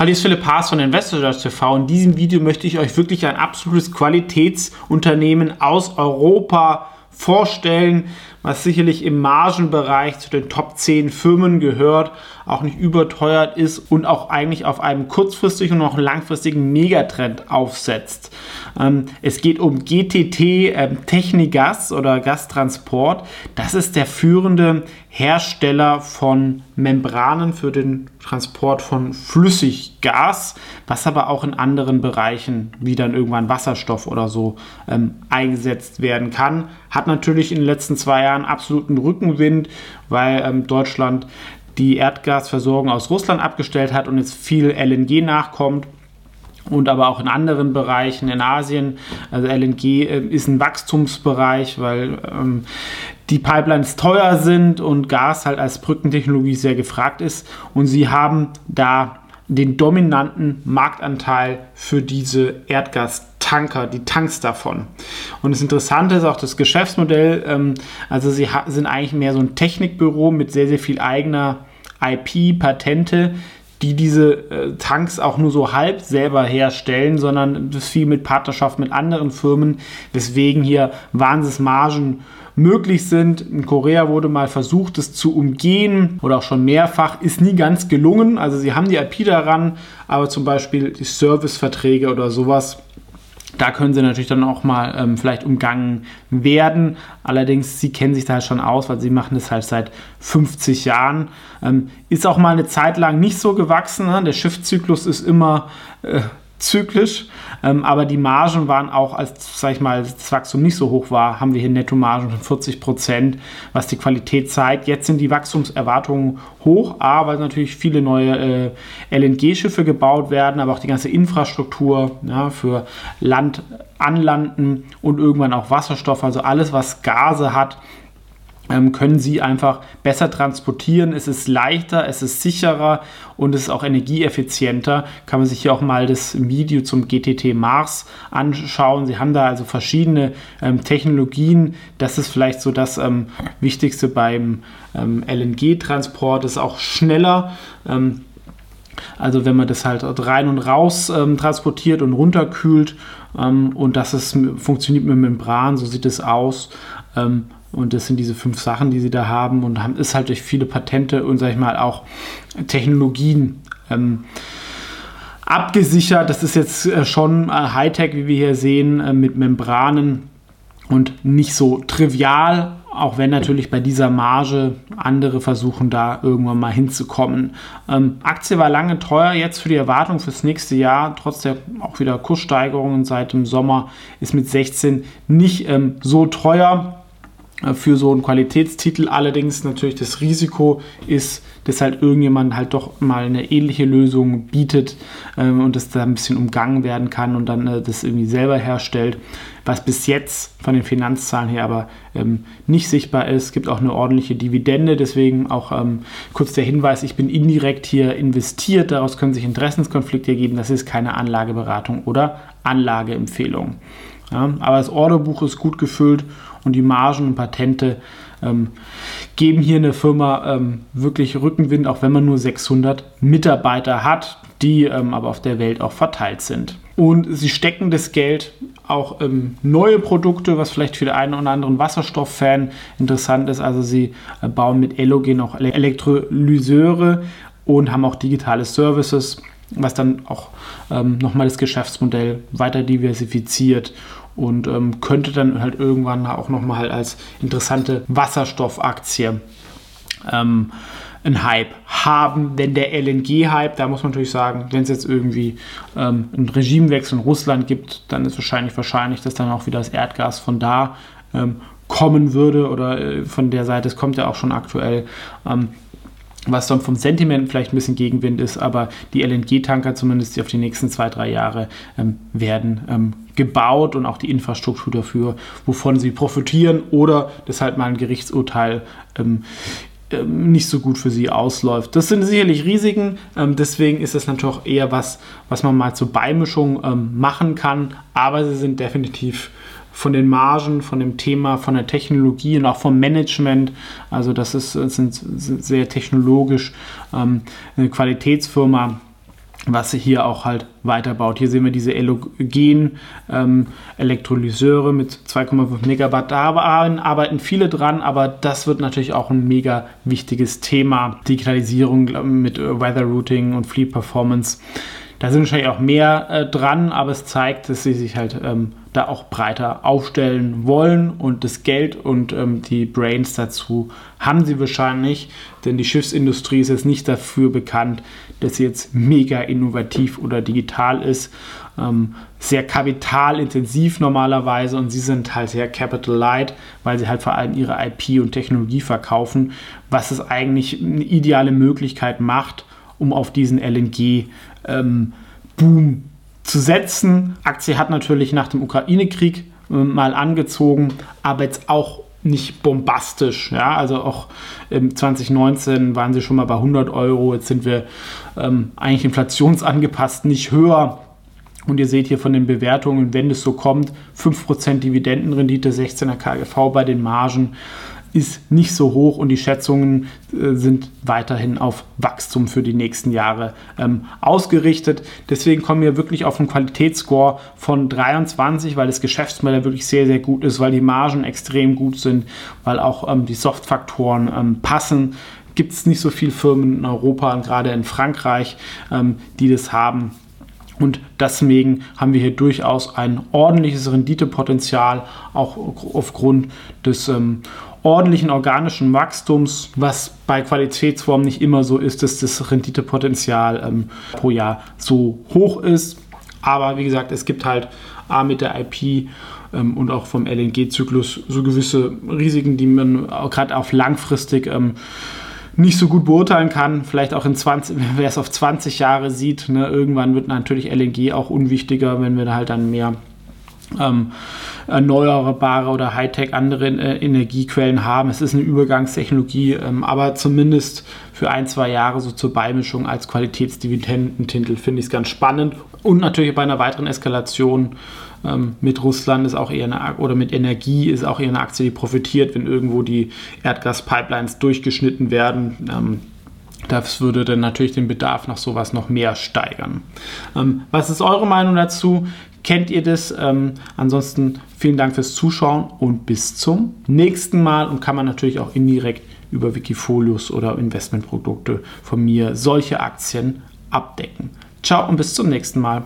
Hallo, ist Philipp Haas von Investors TV. In diesem Video möchte ich euch wirklich ein absolutes Qualitätsunternehmen aus Europa vorstellen, was sicherlich im Margenbereich zu den Top 10 Firmen gehört, auch nicht überteuert ist und auch eigentlich auf einem kurzfristigen und auch langfristigen Megatrend aufsetzt. Ähm, es geht um GTT ähm, Technigas oder Gastransport. Das ist der führende Hersteller von Membranen für den Transport von Flüssiggas, was aber auch in anderen Bereichen wie dann irgendwann Wasserstoff oder so ähm, eingesetzt werden kann. Hat natürlich in den letzten zwei Jahren absoluten Rückenwind, weil ähm, Deutschland die Erdgasversorgung aus Russland abgestellt hat und jetzt viel LNG nachkommt und aber auch in anderen Bereichen in Asien. Also LNG äh, ist ein Wachstumsbereich, weil ähm, die Pipelines teuer sind und Gas halt als Brückentechnologie sehr gefragt ist. Und sie haben da den dominanten Marktanteil für diese Erdgastanker, die Tanks davon. Und das Interessante ist auch das Geschäftsmodell. Ähm, also sie sind eigentlich mehr so ein Technikbüro mit sehr, sehr viel eigener IP, Patente, die diese äh, Tanks auch nur so halb selber herstellen, sondern das viel mit Partnerschaft mit anderen Firmen, weswegen hier Wahnsinnsmargen möglich sind. In Korea wurde mal versucht, es zu umgehen oder auch schon mehrfach, ist nie ganz gelungen. Also sie haben die IP daran, aber zum Beispiel die Serviceverträge oder sowas da können sie natürlich dann auch mal ähm, vielleicht umgangen werden. Allerdings, sie kennen sich da halt schon aus, weil sie machen das halt seit 50 Jahren. Ähm, ist auch mal eine Zeit lang nicht so gewachsen. Ne? Der Schiffszyklus ist immer äh, zyklisch, ähm, aber die Margen waren auch, als sag ich mal, das Wachstum nicht so hoch war, haben wir hier Nettomargen von 40 Prozent, was die Qualität zeigt. Jetzt sind die Wachstumserwartungen hoch, A, weil natürlich viele neue äh, LNG-Schiffe gebaut werden, aber auch die ganze Infrastruktur ja, für Land anlanden und irgendwann auch Wasserstoff, also alles, was Gase hat, können sie einfach besser transportieren. Es ist leichter, es ist sicherer und es ist auch energieeffizienter. Kann man sich hier auch mal das Video zum GTT Mars anschauen. Sie haben da also verschiedene ähm, Technologien. Das ist vielleicht so das ähm, Wichtigste beim ähm, LNG-Transport. Es ist auch schneller. Ähm, also wenn man das halt rein und raus ähm, transportiert und runterkühlt ähm, und das ist, funktioniert mit Membran, so sieht es aus. Ähm, und das sind diese fünf Sachen, die sie da haben und haben, ist halt durch viele Patente und sag ich mal auch Technologien ähm, abgesichert. Das ist jetzt äh, schon äh, Hightech, wie wir hier sehen, äh, mit Membranen und nicht so trivial, auch wenn natürlich bei dieser Marge andere versuchen, da irgendwann mal hinzukommen. Ähm, Aktie war lange teuer, jetzt für die Erwartung fürs nächste Jahr, trotz der auch wieder Kurssteigerungen seit dem Sommer, ist mit 16 nicht ähm, so teuer. Äh, für so einen Qualitätstitel. Allerdings natürlich das Risiko ist, dass halt irgendjemand halt doch mal eine ähnliche Lösung bietet ähm, und das da ein bisschen umgangen werden kann und dann äh, das irgendwie selber herstellt. Was bis jetzt von den Finanzzahlen her aber ähm, nicht sichtbar ist. Es gibt auch eine ordentliche Dividende, deswegen auch ähm, kurz der Hinweis, ich bin indirekt hier investiert, daraus können sich Interessenskonflikte ergeben. Das ist keine Anlageberatung oder Anlageempfehlung. Ja, aber das Orderbuch ist gut gefüllt und die Margen und Patente ähm, geben hier eine Firma ähm, wirklich Rückenwind, auch wenn man nur 600 Mitarbeiter hat, die ähm, aber auf der Welt auch verteilt sind. Und sie stecken das Geld auch ähm, neue Produkte, was vielleicht für den einen oder anderen Wasserstofffan interessant ist. Also sie äh, bauen mit Elogen auch Elektrolyseure und haben auch digitale Services, was dann auch ähm, nochmal das Geschäftsmodell weiter diversifiziert und ähm, könnte dann halt irgendwann auch nochmal halt als interessante Wasserstoffaktie ähm, einen Hype haben, denn der LNG-Hype, da muss man natürlich sagen, wenn es jetzt irgendwie ähm, einen Regimewechsel in Russland gibt, dann ist wahrscheinlich wahrscheinlich, dass dann auch wieder das Erdgas von da ähm, kommen würde oder äh, von der Seite, es kommt ja auch schon aktuell. Ähm, was dann vom Sentiment vielleicht ein bisschen Gegenwind ist, aber die LNG-Tanker zumindest die auf die nächsten zwei, drei Jahre ähm, werden ähm, gebaut und auch die Infrastruktur dafür, wovon sie profitieren oder dass halt mal ein Gerichtsurteil ähm, ähm nicht so gut für sie ausläuft. Das sind sicherlich Risiken, ähm, deswegen ist es natürlich eher was, was man mal zur Beimischung ähm, machen kann, aber sie sind definitiv von den Margen, von dem Thema, von der Technologie und auch vom Management. Also das ist, sind sehr technologisch ähm, eine Qualitätsfirma was hier auch halt weiterbaut. Hier sehen wir diese Elogen ähm, mit 2,5 Megawatt. Da arbeiten viele dran, aber das wird natürlich auch ein mega wichtiges Thema. Digitalisierung mit Weather Routing und Fleet Performance. Da sind wahrscheinlich auch mehr äh, dran, aber es zeigt, dass sie sich halt ähm, da auch breiter aufstellen wollen und das Geld und ähm, die Brains dazu haben sie wahrscheinlich, denn die Schiffsindustrie ist jetzt nicht dafür bekannt, dass sie jetzt mega innovativ oder digital ist. Ähm, sehr kapitalintensiv normalerweise und sie sind halt sehr capital light, weil sie halt vor allem ihre IP und Technologie verkaufen, was es eigentlich eine ideale Möglichkeit macht, um auf diesen LNG ähm, Boom zu setzen. Aktie hat natürlich nach dem Ukraine-Krieg äh, mal angezogen, aber jetzt auch nicht bombastisch. Ja, also auch im 2019 waren sie schon mal bei 100 Euro. Jetzt sind wir ähm, eigentlich inflationsangepasst nicht höher. Und ihr seht hier von den Bewertungen, wenn es so kommt, 5% Dividendenrendite, 16er KGV bei den Margen ist nicht so hoch und die Schätzungen äh, sind weiterhin auf Wachstum für die nächsten Jahre ähm, ausgerichtet. Deswegen kommen wir wirklich auf einen Qualitätsscore von 23, weil das Geschäftsmodell wirklich sehr, sehr gut ist, weil die Margen extrem gut sind, weil auch ähm, die Softfaktoren ähm, passen. Gibt es nicht so viele Firmen in Europa und gerade in Frankreich, ähm, die das haben. Und deswegen haben wir hier durchaus ein ordentliches Renditepotenzial, auch aufgrund des ähm, ordentlichen organischen Wachstums, was bei Qualitätsformen nicht immer so ist, dass das Renditepotenzial ähm, pro Jahr so hoch ist. Aber wie gesagt, es gibt halt A mit der IP ähm, und auch vom LNG-Zyklus so gewisse Risiken, die man gerade auf langfristig ähm, nicht so gut beurteilen kann. Vielleicht auch in 20, wer es auf 20 Jahre sieht. Ne, irgendwann wird natürlich LNG auch unwichtiger, wenn wir da halt dann mehr ähm, erneuerbare oder Hightech andere äh, Energiequellen haben. Es ist eine Übergangstechnologie, ähm, aber zumindest für ein, zwei Jahre so zur Beimischung als Qualitätsdividendentitel finde ich es ganz spannend. Und natürlich bei einer weiteren Eskalation ähm, mit Russland ist auch eher eine, oder mit Energie ist auch eher eine Aktie, die profitiert, wenn irgendwo die Erdgaspipelines durchgeschnitten werden. Das würde dann natürlich den Bedarf nach sowas noch mehr steigern. Ähm, was ist eure Meinung dazu? Kennt ihr das? Ähm, ansonsten vielen Dank fürs Zuschauen und bis zum nächsten Mal. Und kann man natürlich auch indirekt über Wikifolios oder Investmentprodukte von mir solche Aktien abdecken. Ciao und bis zum nächsten Mal.